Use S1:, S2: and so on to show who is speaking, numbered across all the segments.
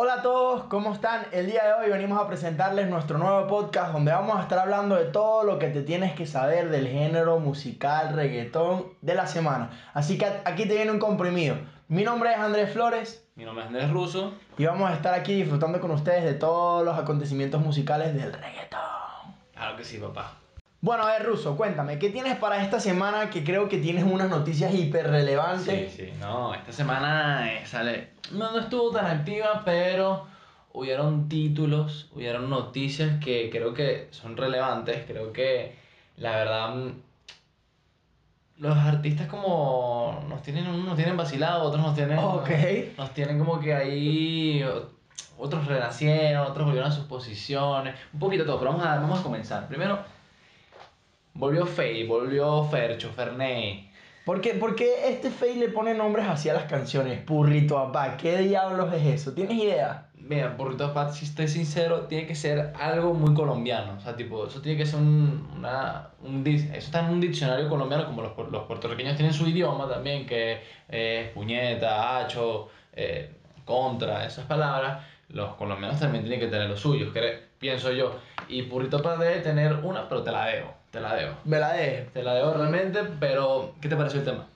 S1: Hola a todos, ¿cómo están? El día de hoy venimos a presentarles nuestro nuevo podcast donde vamos a estar hablando de todo lo que te tienes que saber del género musical reggaetón de la semana. Así que aquí te viene un comprimido. Mi nombre es Andrés Flores
S2: Mi nombre es Andrés Russo.
S1: y vamos a estar aquí disfrutando con ustedes de todos los acontecimientos musicales del reggaetón.
S2: Claro que sí, papá.
S1: Bueno, a ver, Ruso, cuéntame, ¿qué tienes para esta semana que creo que tienes unas noticias hiper relevantes?
S2: Sí, sí. No, esta semana eh, sale. No, no estuvo tan activa, pero hubieron títulos, hubieron noticias que creo que son relevantes. Creo que la verdad. mm, Los artistas como nos tienen, unos nos tienen vacilado, otros nos tienen.
S1: Ok.
S2: Nos tienen como que ahí. Otros renacieron, otros volvieron a sus posiciones. Un poquito todo, pero vamos a, vamos a comenzar. Primero, volvió Faye, volvió Fercho, Ferney.
S1: ¿Por qué, por qué este Fey le pone nombres así a las canciones? Purrito Apá, ¿qué diablos es eso? ¿Tienes idea?
S2: Mira, Burrito Pat, si estoy sincero, tiene que ser algo muy colombiano. O sea, tipo, eso tiene que ser un, una, un Eso está en un diccionario colombiano, como los, los puertorriqueños tienen su idioma también, que es puñeta, hacho, eh, contra, esas palabras. Los colombianos también tienen que tener los suyos, pienso yo. Y Burrito Pat debe tener una, pero te la debo, te la debo.
S1: Me la dejo.
S2: Te la debo realmente, pero ¿qué te pareció el tema?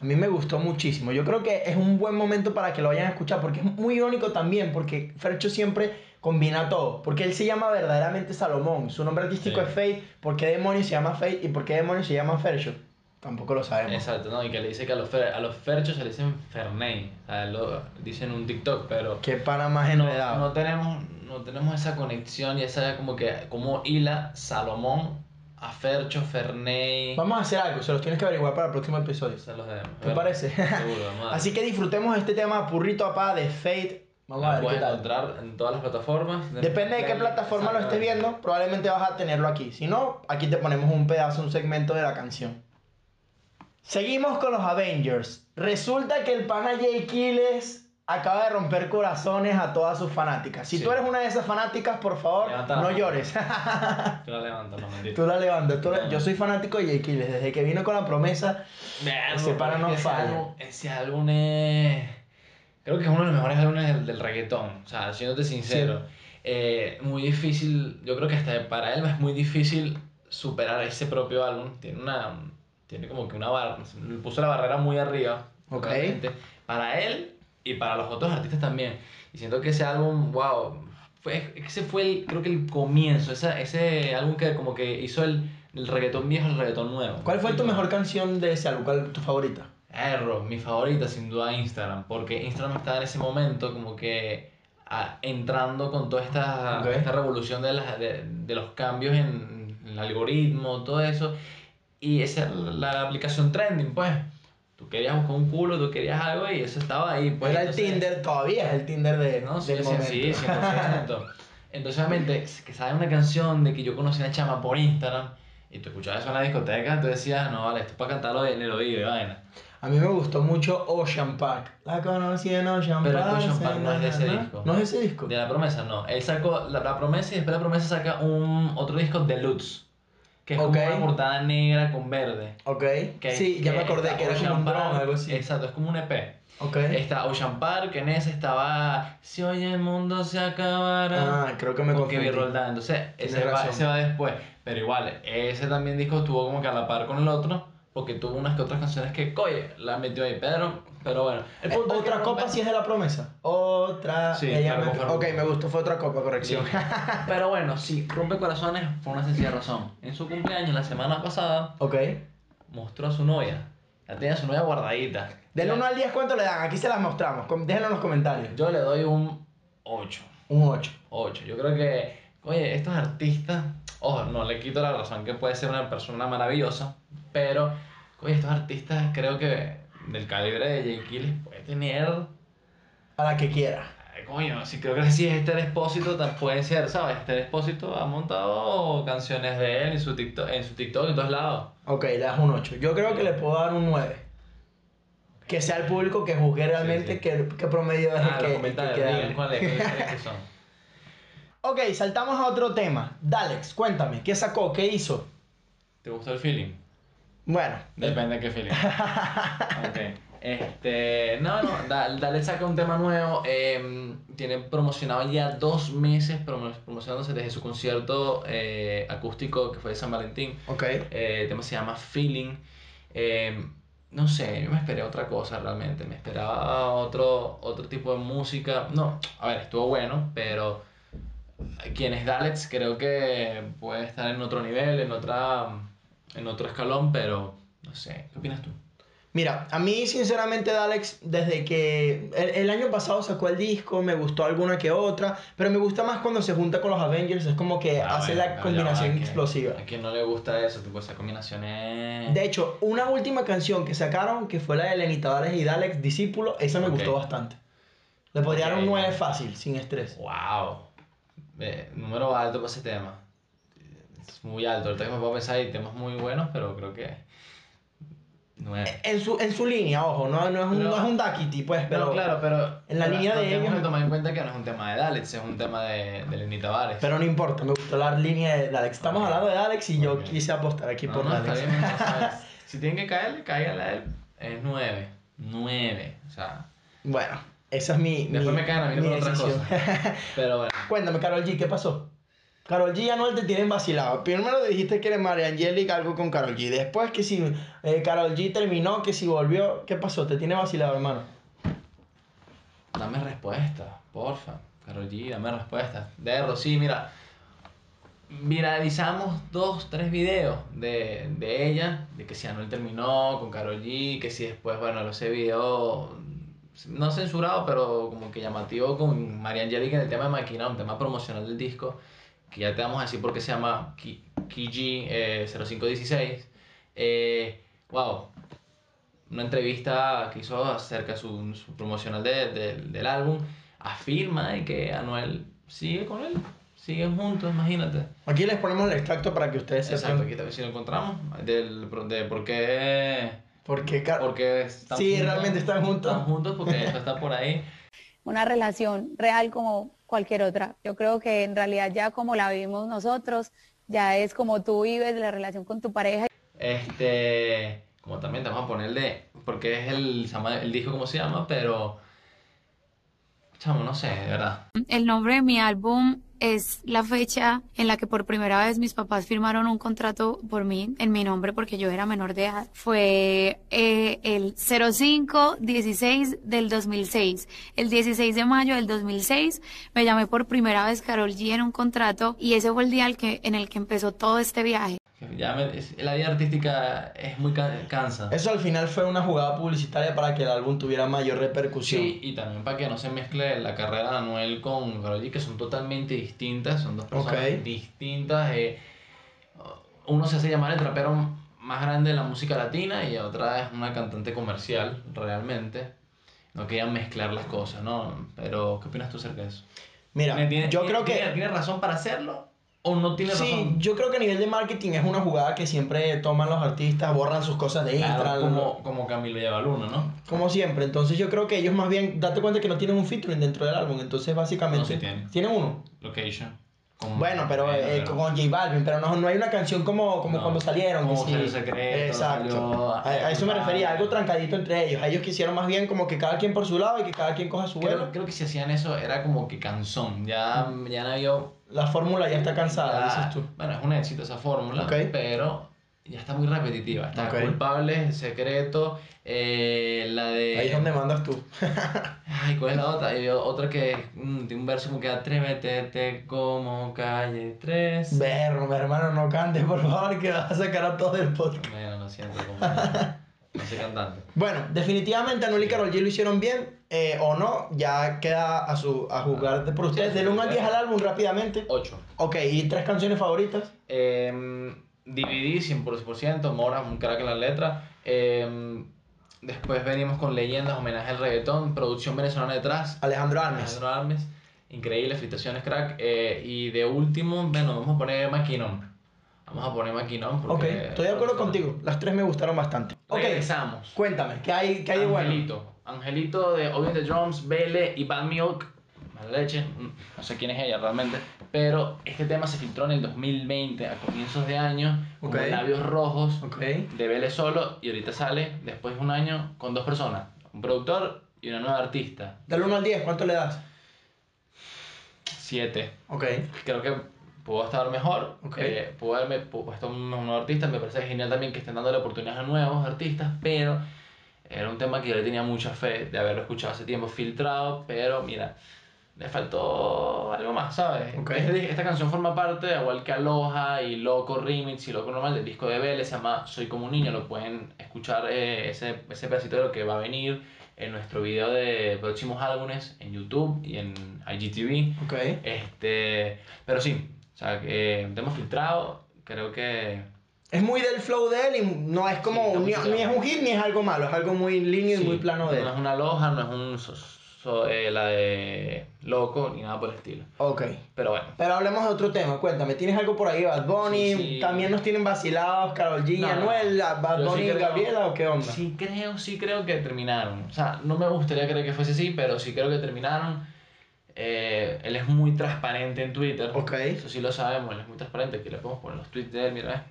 S1: A mí me gustó muchísimo. Yo creo que es un buen momento para que lo vayan a escuchar porque es muy irónico también porque Fercho siempre combina todo. Porque él se llama verdaderamente Salomón. Su nombre artístico
S2: Sí.
S1: es Fate. ¿Por qué demonios se llama Fate y por qué demonios se llama Fercho? Tampoco lo sabemos.
S2: Exacto, ¿no? Y que le dice que a los, fer- a los ferchos se le dicen Ferney. O sea, lo dicen en un TikTok, pero
S1: Qué pana más
S2: no,
S1: enredado.
S2: no tenemos, no tenemos esa conexión y esa como que, como hila Salomón a Fercho, Ferney.
S1: Vamos a hacer algo, se los tienes que averiguar para el próximo episodio.
S2: Se los debemos.
S1: ¿Te parece?
S2: Seguro.
S1: Así que disfrutemos este tema Purrito Apá de Fate. Vamos a ver qué
S2: puedes
S1: tal.
S2: encontrar en todas las plataformas.
S1: Depende de qué plataforma lo estés viendo, probablemente vas a tenerlo aquí. Si no, aquí te ponemos un pedazo, un segmento de la canción. Seguimos con los Avengers. Resulta que el pana Jay Kiles acaba de romper corazones a todas sus fanáticas. Si
S2: Sí.
S1: tú eres una de esas fanáticas, por favor,
S2: Levanta
S1: no llores.
S2: Tú la levantas, no mentira.
S1: tú la levantas. tú la-. Yo soy fanático de Jay Kiles. Desde que vino con la promesa,
S2: Verga,
S1: Ese
S2: pero
S1: no
S2: ese álbum- Ese álbum es. Creo que es uno de los mejores álbumes del, del reggaetón. O sea, siéndote sincero. Eh, muy difícil. Yo creo que hasta para él es muy difícil superar ese propio álbum. Tiene una. Tiene como que una barra. Puso la barrera muy arriba.
S1: Ok.
S2: realmente, Para él y para los otros artistas también. Y siento que ese álbum, wow. Fue, ese fue el, creo que el comienzo. Esa, ese álbum que como que hizo el, el reggaetón viejo al reggaetón nuevo.
S1: ¿cuál fue tu mejor canción de ese álbum? ¿Cuál es tu favorita?
S2: Error, mi favorita sin duda Instagram, porque Instagram estaba en ese momento como que ah, entrando con toda esta,
S1: Ok.
S2: esta revolución de, las- de, de los cambios en, en el algoritmo, todo eso, y esa la, la aplicación trending, pues. Tú querías buscar un culo, tú querías algo y eso estaba ahí. Pues,
S1: Era el
S2: entonces-
S1: Tinder, todavía es el Tinder de,
S2: no, sí,
S1: del
S2: sí,
S1: momento.
S2: sí, 100%. Entonces, obviamente, que sale una canción de que yo conocí a una chama por Instagram y tú escuchabas eso en la discoteca, tú decías, no, vale, esto es para cantarlo en el oído y vaina.
S1: A mí me gustó mucho Ocean Park. La conocí en Ocean
S2: Pero
S1: Park.
S2: Ocean Park no es de ese
S1: ¿no?
S2: disco.
S1: ¿No es de ese disco?
S2: De la promesa, no. Él sacó la, la promesa y después la promesa saca un otro disco deluxe. Que es
S1: Ok.
S2: como una portada negra con verde.
S1: Ok.
S2: Que-
S1: sí, ya me acordé que era como
S2: Ocean
S1: un dron,
S2: Park,
S1: algo así.
S2: Exacto, es como un EP.
S1: Ok.
S2: Está Ocean Park, en ese estaba Si hoy el mundo se acabará.
S1: Ah, creo que me
S2: con
S1: confundí.
S2: Kevin Roldán. Entonces, ese va, ese va después. Pero igual, ese también disco estuvo como que a la par con el otro. Porque tuvo unas que otras canciones que, coye, la metió ahí. Pero, pero bueno. El
S1: Eh,
S2: punto es que
S1: otra copa sí es de la promesa. Otra.
S2: Sí,
S1: ella
S2: claro,
S1: me-
S2: claro.
S1: Ok, me gustó, fue otra copa, corrección.
S2: Sí. Pero bueno, sí, Rompe Corazones por una sencilla razón. En su cumpleaños, la semana pasada,
S1: ok.
S2: mostró a su novia. La tenía a su novia guardadita.
S1: Del 1 al 10, ¿cuánto le dan? Aquí se las mostramos. Déjenlo en los comentarios.
S2: Yo le doy un 8.
S1: Un 8.
S2: 8. Yo creo que, oye, estos artistas, ojo, no le quito la razón que puede ser una persona maravillosa, pero, oye, estos artistas creo que del calibre de Jay Kiles puede tener,
S1: A la que quiera.
S2: ay, coño, si creo que si es este Expósito, tan- puede ser, ¿sabes? Este Expósito ha montado canciones de él en su TikTok, en su TikTok en todos lados.
S1: Ok, le das un 8. Yo creo que le puedo dar un 9. Que sea el público que juzgue realmente
S2: Sí, sí.
S1: Qué, qué promedio es
S2: Ah,
S1: el
S2: los
S1: que, el que
S2: creen que son.
S1: Ok, saltamos a otro tema. Dalex, cuéntame, ¿qué sacó? ¿Qué hizo?
S2: ¿Te gustó el feeling?
S1: Bueno,
S2: Depende de qué feeling. ok. Este, no, no, Da- Dale saca un tema nuevo. eh, tiene promocionado ya dos meses promo- promocionándose desde su concierto eh, acústico que fue de San Valentín.
S1: Ok.
S2: Eh, el tema se llama Feeling. Eh, no sé, yo me esperé otra cosa realmente. Me esperaba otro, otro tipo de música. No, a ver, estuvo bueno, pero quien es Dalex creo que puede estar en otro nivel, en, otra, en otro escalón, pero no sé. ¿Qué opinas tú?
S1: Mira, a mí sinceramente Dalex, desde que el, el año pasado sacó el disco, me gustó alguna que otra, pero me gusta más cuando se junta con los Avengers, es como que
S2: Ah,
S1: hace
S2: bueno,
S1: la combinación explosiva.
S2: A quien no le gusta eso, tipo, esa combinación es...
S1: De hecho, una última canción que sacaron, que fue la de Lenny Tavares y Dalex, Discípulo, esa me gustó bastante. Le podría dar un
S2: Ok.
S1: 9 fácil, sin estrés.
S2: ¡Wow! Eh, número alto para ese tema. Es muy alto. Ahorita que me puedo pensar, hay temas muy buenos, pero creo que. Nueve.
S1: En su, en su línea, ojo, no, no es un,
S2: Pero-
S1: no es un Duckity, pues, pero...
S2: no, claro, pero.
S1: en la
S2: pero
S1: línea de
S2: tenemos
S1: ellos-
S2: que tomar en cuenta que no es un tema de Daleks, es un tema de, de Lenny Tavares.
S1: Pero no importa, me gustó la línea de Dalex. Estamos
S2: Ok.
S1: hablando de Dalex y yo
S2: Ok.
S1: quise apostar aquí
S2: no,
S1: por
S2: no, no sabes. Si tienen que caerle, cáiganle a él. Es nueve. Nueve. O sea.
S1: bueno, esa es mi.
S2: Después
S1: mi-
S2: me caen a mí por
S1: decisión.
S2: cosas. Pero bueno.
S1: Cuéntame, Carol G, ¿qué pasó? Carol G y Anuel te tienen vacilado. Primero dijiste que eres María Angélica, algo con Carol G. Después que si eh, Carol G terminó, que si volvió, ¿qué pasó? Te tiene vacilado, hermano.
S2: Dame respuesta, porfa. Carol G, dame respuesta. De sí, mira. Viralizamos dos, tres videos de, de ella, de que si Anuel terminó con Carol G, que si después, bueno, ese video no censurado, pero como que llamativo con María Angélica en el tema de Maquina, un tema promocional del disco, que ya te vamos a decir por qué se llama Ki- Kiji eh, 0516. Eh, wow, una entrevista que hizo acerca de su, su promocional de- de- del álbum, afirma de que Anuel sigue con él, siguen juntos, imagínate.
S1: Aquí les ponemos el extracto para que ustedes
S2: Exacto,
S1: sepan.
S2: aquí también si lo encontramos, del, de por qué,
S1: Porque Car-
S2: porque están
S1: Sí, realmente están juntos.
S2: Están juntos porque eso está por ahí.
S3: una relación real como cualquier otra. Yo creo que en realidad ya como la vivimos nosotros, ya es como tú vives la relación con tu pareja.
S2: Este, como también te vamos a poner de, porque es el, el disco como se llama, pero, chamo, no sé, de verdad.
S3: El nombre de mi álbum es la fecha en la que por primera vez mis papás firmaron un contrato por mí, en mi nombre, porque yo era menor de edad. Fue eh, el 05-16 del 2006. El 16 de mayo del 2006 me llamé por primera vez Carol G en un contrato y ese fue el día en el que empezó todo este viaje.
S2: Que Ya me- es- la vida artística es muy ca- cansa.
S1: eso al final fue una jugada publicitaria para que el álbum tuviera mayor repercusión.
S2: Sí, y también para que no se mezcle la carrera de Anuel con Karol G, que son totalmente distintas, son dos personas
S1: Ok.
S2: distintas. eh, uno se hace llamar el trapero más grande de la música latina y otra es una cantante comercial, realmente. No querían mezclar las cosas, ¿no? Pero, ¿qué opinas tú acerca de eso?
S1: Mira,
S2: ¿Tiene-
S1: yo
S2: tiene-
S1: creo que...
S2: ¿Tiene, tiene razón para hacerlo o no tiene
S1: Sí,
S2: razón?
S1: yo creo que a nivel de marketing es una jugada que siempre toman los artistas, borran sus cosas de
S2: Claro,
S1: Instagram,
S2: como, como Camilo lleva Luna, ¿no?
S1: como siempre. Entonces yo creo que ellos más bien, date cuenta que no tienen un featuring dentro del álbum, entonces básicamente...
S2: No, sí tienen.
S1: ¿Tienen uno?
S2: Location. Con-
S1: Bueno, pero eh, con J Balvin, pero no, no hay una canción como, como
S2: No,
S1: cuando salieron.
S2: como
S1: que sí.
S2: Secreto,
S1: Exacto.
S2: salió-
S1: a, a eso me refería, algo trancadito entre ellos. Ellos quisieron más bien como que cada quien por su lado y que cada quien coja su vuelo.
S2: Creo, creo que si hacían eso era como que canzón. Ya, ya no había.
S1: La fórmula ya está cansada,
S2: ya-
S1: dices tú.
S2: Bueno, es un éxito esa fórmula,
S1: Ok.
S2: pero ya está muy repetitiva. Está
S1: Ok.
S2: culpable, secreto, eh, la de.
S1: Ahí es donde mandas tú.
S2: Ay, ¿cuál es la otra? Hay otra que mm, tiene un verso como que atrévete te como calle 3.
S1: Verro, mi hermano, no cantes, por favor, que vas a sacar a todo el podcast.
S2: Bueno, lo siento, compañero. No soy cantante.
S1: Bueno, definitivamente Anuel y Karol G lo hicieron bien, eh, o no, ya queda a, su, a juzgar de por ustedes.
S2: Sí,
S1: Del 1 al
S2: sí.
S1: 10 al álbum rápidamente.
S2: 8.
S1: Ok, ¿y tres canciones favoritas?
S2: Eh, dividí 100%, Mora, un crack en la letra. Eh, después venimos con Leyendas, homenaje al reggaetón, producción venezolana detrás.
S1: Alejandro Almes.
S2: Alejandro Armes, increíble, felicitaciones crack. Eh, y de último, bueno, vamos a poner Maquinón. Vamos a poner Maquinón porque...
S1: Ok, estoy de acuerdo contigo. Las tres me gustaron bastante. Ok,
S2: Regresamos.
S1: cuéntame, ¿qué hay, qué hay de bueno?
S2: Angelito. Angelito de Obvio the Drums, Bele y Bad Milk. Mala leche. mm, No sé quién es ella realmente. Pero este tema se filtró en el 2020, a comienzos de año, con labios rojos,
S1: Ok.
S2: de Vélez solo, y ahorita sale, después de un año, con dos personas, un productor y una nueva artista.
S1: Del 1 al 10, ¿cuánto le das?
S2: Siete.
S1: Ok.
S2: Creo que pudo estar mejor,
S1: Ok.
S2: eh, pudo haberme pu- puesto un, un nuevo artista, me parece genial también que estén dándole oportunidades a nuevos artistas, pero era un tema que yo le tenía mucha fe de haberlo escuchado hace tiempo filtrado, pero mira, le faltó algo más, ¿sabes?
S1: Ok.
S2: Este- esta canción forma parte, igual que Aloha y Loco Remix y Loco Normal del disco de Vélez, se llama Soy como un niño, lo pueden escuchar eh, ese, ese pedacito de lo que va a venir en nuestro video de próximos álbumes en YouTube y en IGTV.
S1: Ok.
S2: Este, pero sí, o sea, que un tema filtrado, creo que...
S1: Es muy del flow de él y no es como.
S2: Sí,
S1: ni, ni es un hit ni es algo malo, es algo muy y
S2: sí,
S1: muy plano de él.
S2: No es una loja, no es un so- eh, la de loco, ni nada por el estilo.
S1: Ok.
S2: Pero bueno.
S1: Pero hablemos de otro tema, cuéntame, ¿tienes algo por ahí? Bad Bunny,
S2: Sí, sí.
S1: también nos tienen vacilados, Karol G,
S2: No,
S1: Anuel, Bad
S2: sí
S1: Bunny y
S2: creo-
S1: Gabriela o qué onda?
S2: Sí creo, sí creo que terminaron. O sea, no me gustaría creer que fuese así, pero sí creo que terminaron. Eh, él es muy transparente en Twitter.
S1: Ok.
S2: Eso sí lo sabemos, él es muy transparente. Aquí le podemos poner los tweets de él, mira, eh,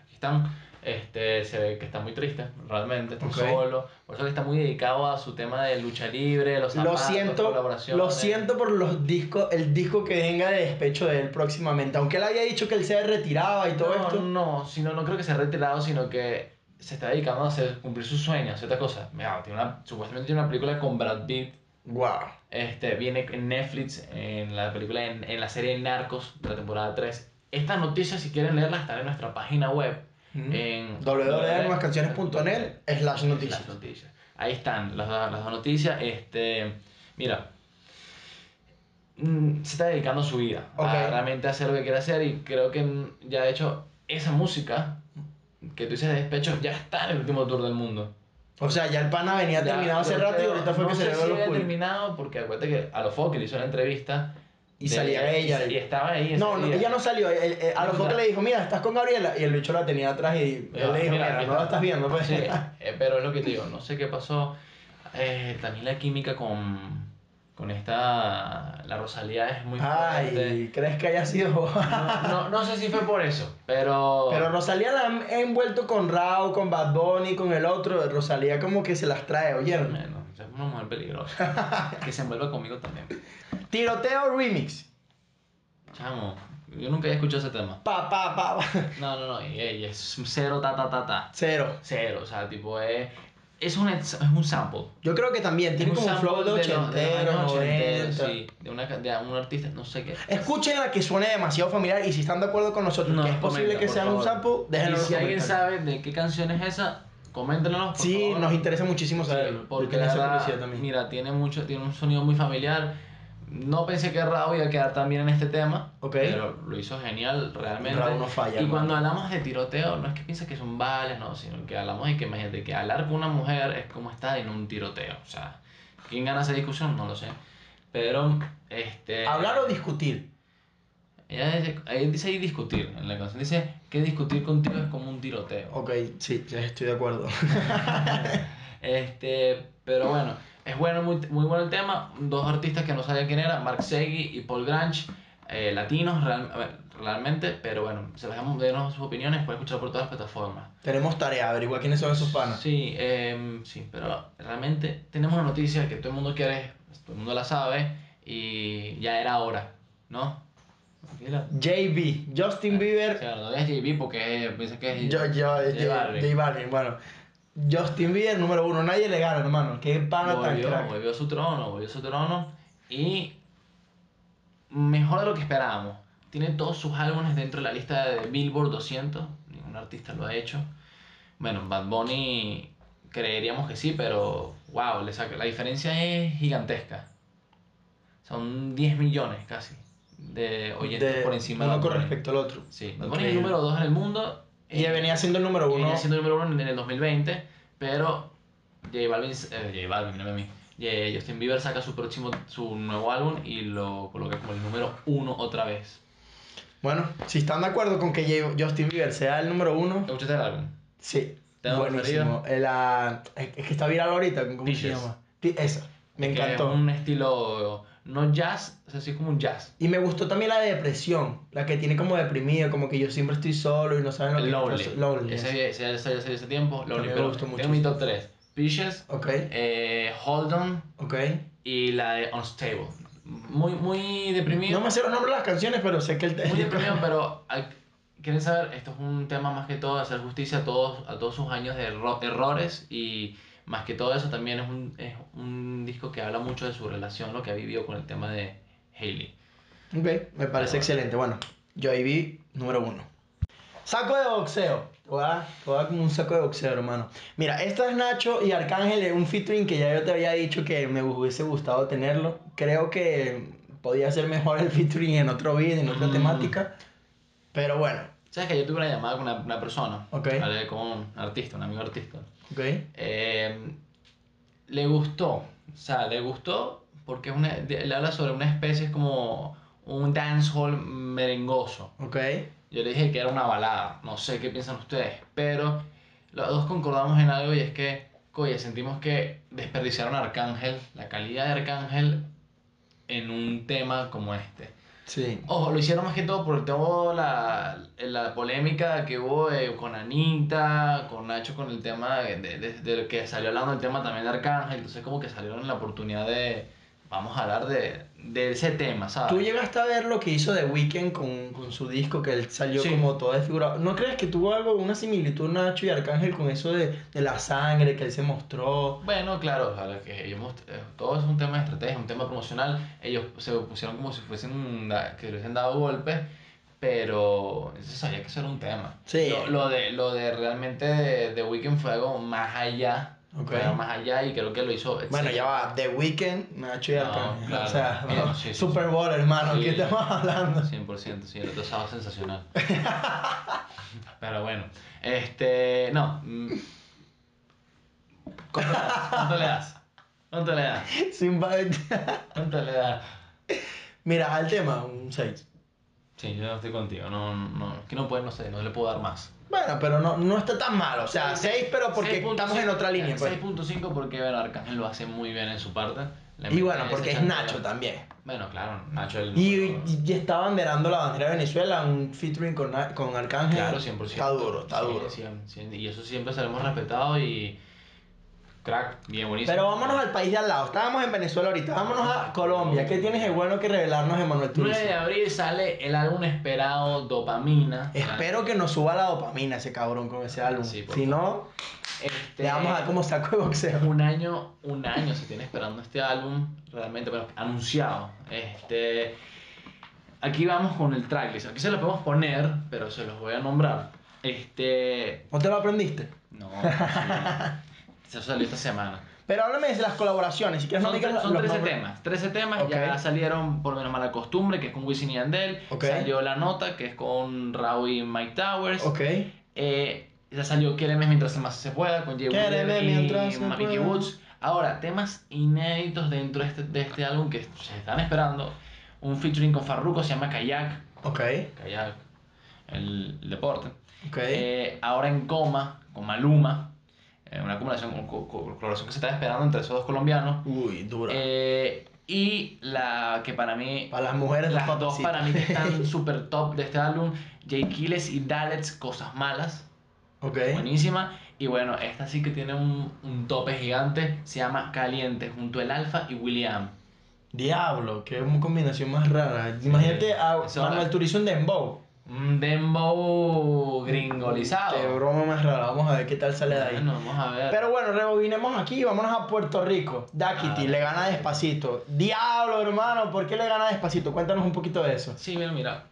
S2: aquí están. Este, se ve que está muy triste, realmente, está
S1: Ok.
S2: solo. Por eso que está muy dedicado a su tema de lucha libre, los
S1: Lo
S2: zapatos,
S1: siento,
S2: colaboraciones.
S1: lo siento por los discos, el disco que venga de despecho de él próximamente. Aunque él había dicho que él se retiraba y todo
S2: no,
S1: esto.
S2: No, sino, no creo que se ha retirado, sino que se está dedicando a hacer, cumplir sus sueños, ciertas cosas. Mira, tiene una, supuestamente tiene una película con Brad Pitt.
S1: Wow.
S2: Este, viene en Netflix, en la película, en, en la serie Narcos de la temporada 3. Estas noticias, si quieren leerlas, están en nuestra página web. En
S1: www.nuevascanciones.net slash noticias.
S2: Las noticias. Ahí están las, dos- las dos noticias. Este, mira, mm, se está dedicando a su vida,
S1: Ok.
S2: a realmente hacer lo que quiere hacer y creo que mm, ya de hecho esa música que tú dices de despecho ya está en el último tour del mundo.
S1: O sea, ya el pana venía
S2: Ya,
S1: terminado hace rato y ahorita fue
S2: no
S1: que se le
S2: si
S1: dio los
S2: terminado porque acuérdate que a los Fox le hizo la entrevista
S1: Y salía ella.
S2: y, y estaba ahí
S1: No, no, ella no salió. él- él- a lo mejor que le dijo, mira, estás con Gabriela. Y el bicho la tenía atrás y él
S2: Ya,
S1: le dijo, mira,
S2: aquí
S1: no la
S2: está.
S1: estás viendo, pues.
S2: Sí, eh, pero es lo que te digo, no sé qué pasó. Eh, también la química con, con esta. La Rosalía es muy fuerte.
S1: Ay, ¿crees que haya sido?
S2: No, no, no sé si fue por eso, pero.
S1: Pero Rosalía la han envuelto con Rao, con Bad Bunny, con el otro. Rosalía como que se las trae, ¿oyeron?
S2: Bueno, es una mujer peligrosa. que se envuelva conmigo también.
S1: Tiroteo remix.
S2: Chamo, yo nunca había escuchado ese tema.
S1: Pa, pa, pa, pa.
S2: No, no, no, y, y es cero ta ta ta ta.
S1: Cero.
S2: Cero, o sea, tipo, es. Es un, es un sample.
S1: Yo creo que también tiene
S2: un
S1: como un flow de ochentero, noventa.
S2: sí, de, una, de un artista, no sé qué.
S1: Escuchen a que suene demasiado familiar y si están de acuerdo con nosotros
S2: Nos
S1: que es posible
S2: comenta,
S1: que sea un
S2: favor.
S1: sample, déjenlo
S2: Y si alguien sabe de qué canción es esa, coméntenos.
S1: Sí,
S2: favor.
S1: nos interesa muchísimo
S2: Sí,
S1: saberlo. Yo
S2: porque la verdad,
S1: también.
S2: mira, tiene mucho, tiene un sonido muy familiar. No pensé que Raúl iba a quedar tan bien en este tema,
S1: Ok.
S2: pero lo hizo genial realmente.
S1: Raúl no falla,
S2: Y cuando hablamos de tiroteo, no es que pienses que son balas, no, sino que hablamos de que imagínate que hablar con una mujer es como estar en un tiroteo. O sea, ¿quién gana esa discusión? No lo sé. Pero, este.
S1: Hablar o discutir.
S2: Ella dice, ahí dice ahí discutir. En la canción dice que discutir contigo es como un tiroteo.
S1: Ok, sí, sí, estoy de acuerdo.
S2: Este, pero bueno, es bueno, muy, muy bueno el tema. Dos artistas que no sabían quién eran, Mark Segui y Paul Grange, eh, latinos real- realmente, pero bueno, se los dejamos denos sus opiniones, pueden escuchar por todas las plataformas.
S1: Tenemos tarea, averiguar quiénes son esos panas.
S2: Sí, em, sí, pero realmente tenemos una noticia que todo el mundo quiere, todo el mundo la sabe y ya era hora, ¿no?
S1: JB, Justin
S2: O
S1: Bieber.
S2: sea, no digas JB porque piensa que es J
S1: J
S2: Balvin.
S1: J Balvin, bueno. Justin Bieber, número uno, nadie le gana, hermano. Qué pana tan
S2: volvió,
S1: crack.
S2: volvió a su trono, volvió a su trono y mejor de lo que esperábamos. Tiene todos sus álbumes dentro de la lista de Billboard 200, ningún artista lo ha hecho. Bueno, Bad Bunny creeríamos que sí, pero wow, le saca, la diferencia es gigantesca. Son 10 millones casi de oyentes
S1: De-
S2: por encima de
S1: uno con respecto al otro.
S2: Sí, Bad. Bunny es el número 2 en el mundo.
S1: Y
S2: eh,
S1: venía siendo el número uno.
S2: venía siendo el número uno en el 2020, pero J Balvin, eh, J Balvin, no a mí. Justin Bieber saca su próximo, su nuevo álbum y lo coloca como el número uno otra vez.
S1: Bueno, si están de acuerdo con que Justin Bieber sea el número uno,
S2: ¿Escuchaste el álbum?
S1: sí.
S2: ¿Tema
S1: Buenísimo. El, ah, es que está viral ahorita, ¿cómo se
S2: Peaches.
S1: llama? Pi- Esa, me encantó.
S2: Es un estilo no jazz, o sea, sí es como un jazz.
S1: Y me gustó también la de depresión, la que tiene como deprimido, como que yo siempre estoy solo y no saben lo que
S2: Lonely.
S1: es lonely.
S2: Ese, ese, ese, ese, ese tiempo, Lonely.
S1: me
S2: Pero
S1: gustó mucho
S2: tengo mi top 3. Peaches,
S1: Ok,
S2: eh, Hold On
S1: ok.
S2: y la de Unstable. Muy, muy deprimido.
S1: No me sé los nombres de las canciones, pero sé que el
S2: Muy deprimido, pero quieren saber, esto es un tema más que todo hacer justicia a todos, a todos sus años de erro- errores y más que todo eso también es un, es un disco que habla mucho de su relación, lo que ha vivido con el tema de Hailey.
S1: Ok, me parece excelente. Bueno, Joy número uno. Saco de boxeo. Te voy a dar- te voy a dar como un saco de boxeo, hermano. Mira, esto es Nacho y Arcángel un featuring que ya yo te había dicho que me hubiese gustado tenerlo. Creo que podía ser mejor el featuring en otro video, en otra
S2: Mm.
S1: temática. Pero bueno,
S2: ¿Sabes que yo tuve una llamada con una, una persona?
S1: Ok.
S2: Hablé con un artista, un amigo artista.
S1: ok.
S2: Eh, le gustó, o sea, le gustó porque es una, le habla sobre una especie, es como un dancehall merengoso.
S1: Ok.
S2: Yo le dije que era una balada, no sé qué piensan ustedes, pero los dos concordamos en algo y es que, oye, sentimos que desperdiciaron a Arcángel, la calidad de Arcángel en un tema como este.
S1: Sí.
S2: Ojo, lo hicieron más que todo por toda la, la polémica que hubo eh, con Anita, con Nacho, con el tema de, de, de- que salió hablando el tema también de Arcángel. Entonces, como que salieron en la oportunidad de. Vamos a hablar de, de ese tema, ¿sabes?
S1: Tú llegaste a ver lo que hizo The Weeknd con, con su disco, que él salió
S2: Sí.
S1: como todo desfigurado. ¿No crees que tuvo algo, una similitud Nacho y Arcángel con eso de, de la sangre que él se mostró?
S2: Bueno, claro, a ver, que ellos, eh, todo es un tema de estrategia, un tema promocional. Ellos se pusieron como si fuesen que les hubiesen dado golpes, pero se sabía que eso era un tema.
S1: Sí.
S2: Lo, lo de, lo de realmente de, de Weekend fue algo más allá.
S1: Ok.
S2: Fue algo más allá y creo que lo hizo.
S1: Bueno, ya va, The Weeknd, Nacho y
S2: No,
S1: Arcángel.
S2: claro.
S1: O sea,
S2: Bien, sí, sí,
S1: Super Bowl, hermano,
S2: Sí.
S1: ¿qué estamos hablando?
S2: 100%, sí, el otro sábado sensacional. Pero bueno, este. No. mm. ¿Cuánto le das? ¿Cuánto le das? ¿Cuánto le das?
S1: Sin
S2: ¿Cuánto le das?
S1: Mira, al tema, un 6.
S2: Sí, yo no estoy contigo. No, no, es que no puedo, no sé, no le puedo dar más.
S1: Bueno, pero no, no está tan mal, o sea, 6, pero porque
S2: 6.5,
S1: estamos en otra línea, pues.
S2: 6.5 porque, bueno, Arcángel lo hace muy bien en su parte. Le
S1: Y bueno, porque es. Nacho también.
S2: Bueno, claro, Nacho el
S1: Y, y está banderando la bandera de Venezuela, un featuring con, con Arcángel.
S2: Claro, 100%.
S1: Está duro, está duro.
S2: sí, sí, y eso siempre se lo hemos respetado y. Crack, bien buenísimo.
S1: Pero vámonos al país de al lado. Estábamos en Venezuela ahorita. Vámonos a Colombia. ¿Qué tienes de bueno que revelarnos, Emanuel
S2: 9 de abril sale el álbum esperado Dopamina.
S1: Espero que nos suba la dopamina ese cabrón con ese álbum.
S2: Sí,
S1: si no,
S2: Este,
S1: le vamos a dar como saco de boxeo.
S2: Un año, un año se tiene esperando este álbum, realmente, bueno, anunciado. Este, aquí vamos con el tracklist. Aquí se lo podemos poner, pero se los voy a nombrar. Este,
S1: ¿No te lo aprendiste?
S2: no, sí, eso salió esta semana.
S1: Pero háblame de las colaboraciones. Si quieres, no
S2: Son,
S1: me digas
S2: son
S1: los
S2: 13
S1: nombres.
S2: temas. 13 temas ya salieron por menos mala costumbre, que es con Wisin y Yandel.
S1: Ok.
S2: Salió La Nota, que es con Raúl y Mike Towers.
S1: Ok.
S2: Eh, ya salió Quéreme mientras más se pueda con Jay y
S1: pueda.
S2: Woods. Ahora, temas inéditos dentro de este, de este álbum que se están esperando. Un featuring con Farruko se llama Kayak.
S1: Ok.
S2: Kayak, el, el deporte. Eh, ahora en coma con Maluma. Una acumulación, co- co- colaboración que se está esperando entre esos dos colombianos.
S1: Uy, dura.
S2: Eh, y la que para mí
S1: para las mujeres
S2: las dos para mí que están super top de este álbum, Jay Kiles y Daleks, Cosas Malas,
S1: Ok.
S2: buenísima. Y bueno, esta sí que tiene un, un tope gigante, se llama Caliente, junto el Alfa y William.
S1: Diablo, qué combinación más rara. Imagínate a
S2: Eso
S1: Manuel Turizo en Dembow.
S2: Un dembow gringolizado.
S1: Qué broma más rara. Vamos a ver qué tal sale de ahí.
S2: Bueno, vamos a ver.
S1: Pero bueno, rebobinemos aquí y vámonos a Puerto Rico. Dakiti
S2: Ah,
S1: le gana despacito. Diablo, hermano, ¿por qué le gana despacito? Cuéntanos un poquito de eso.
S2: Sí, mira, mira,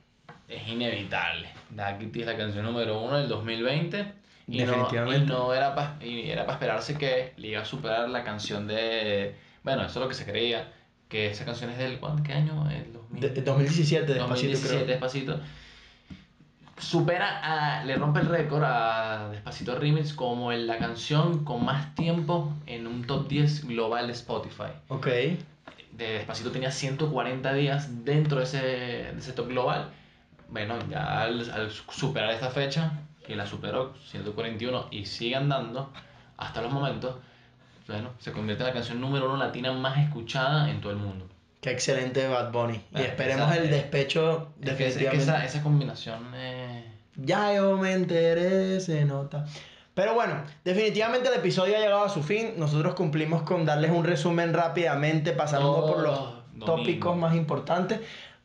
S2: es inevitable. Duckity es la canción número uno del 2020. Y no,
S1: Definitivamente.
S2: y no era para pa esperarse que le iba a superar la canción de... Bueno, eso es lo que se creía. Que esa canción es del... ¿Qué año? El 2000,
S1: De- 2017, despacito,
S2: 2017,
S1: creo.
S2: Despacito. Supera a... Le rompe el récord a Despacito Remix como en la canción con más tiempo en un top 10 global de Spotify
S1: Ok.
S2: de Despacito tenía 140 días dentro de ese, de ese top global. Bueno, ya al, al superar esta fecha, que la superó 141 y sigue andando hasta los momentos, bueno, se convierte en la canción número uno latina más escuchada en todo el mundo.
S1: Qué excelente Bad Bunny. Y esperemos
S2: esa-
S1: el despecho
S2: Es que, es que esa, esa combinación eh,
S1: Ya yo me enteré, se nota. Pero bueno, definitivamente el episodio ha llegado a su fin. Nosotros cumplimos con darles un resumen rápidamente, pasando
S2: Todos
S1: por los
S2: los
S1: tópicos más importantes.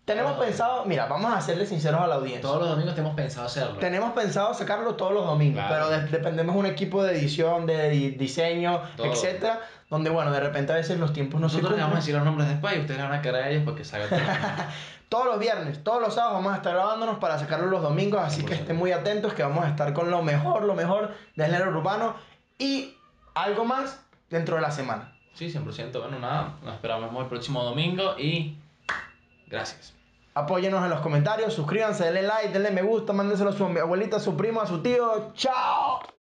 S1: Tenemos
S2: Todos.
S1: pensado, mira, vamos a serles sinceros a la audiencia.
S2: todos los domingos tenemos pensado hacerlo.
S1: Tenemos pensado sacarlo todos los domingos,
S2: Claro.
S1: pero de- dependemos de un equipo de edición, de di- diseño,
S2: Todo.
S1: etcétera, donde bueno, de repente a veces los tiempos no
S2: Nosotros
S1: se
S2: les vamos a decir los nombres después y ustedes van a querer a ellos porque salga.
S1: Todos los viernes, todos los sábados vamos a estar grabándonos para sacarlo los domingos, así que
S2: 100%.
S1: estén muy atentos que vamos a estar con lo mejor, lo mejor del género urbano y algo más dentro de la semana.
S2: Sí, 100%. Bueno, nada, nos esperamos el próximo domingo y gracias.
S1: Apóyenos en los comentarios, suscríbanse, denle like, denle me gusta, mándenselo a su abuelita, a su primo, a su tío. ¡Chao!